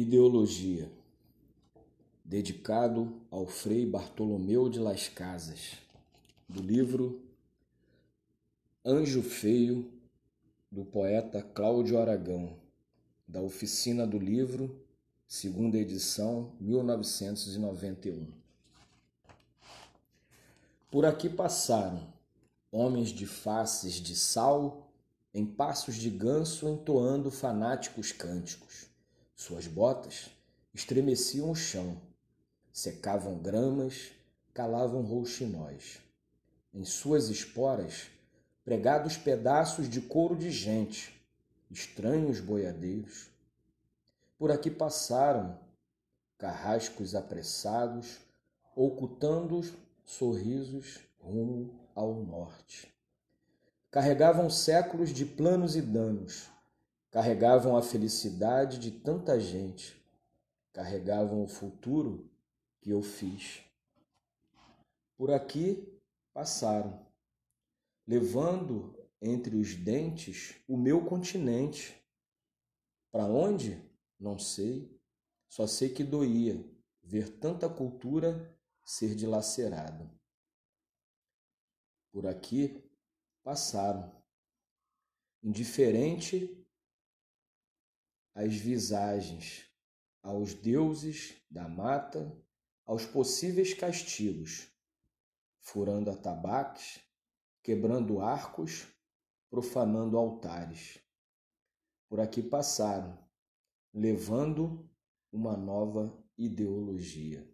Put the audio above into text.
Ideologia, dedicado ao Frei Bartolomeu de Las Casas, do livro Anjo Feio, do poeta Cláudio Aragão, da Oficina do Livro, segunda edição, 1991. Por aqui passaram homens de faces de sal, em passos de ganso entoando fanáticos cânticos suas botas estremeciam o chão, secavam gramas, calavam rouxinóis. Em suas esporas, pregados pedaços de couro de gente, estranhos boiadeiros. Por aqui passaram carrascos apressados, ocultando sorrisos rumo ao norte. Carregavam séculos de planos e danos, carregavam a felicidade de tanta gente, carregavam o futuro que eu fiz. Por aqui passaram, levando entre os dentes o meu continente. Para onde? Não sei. Só sei que doía ver tanta cultura ser dilacerada. Por aqui passaram, indiferente às visagens, aos deuses da mata, aos possíveis castigos, furando atabaques, quebrando arcos, profanando altares. Por aqui passaram, levando uma nova ideologia.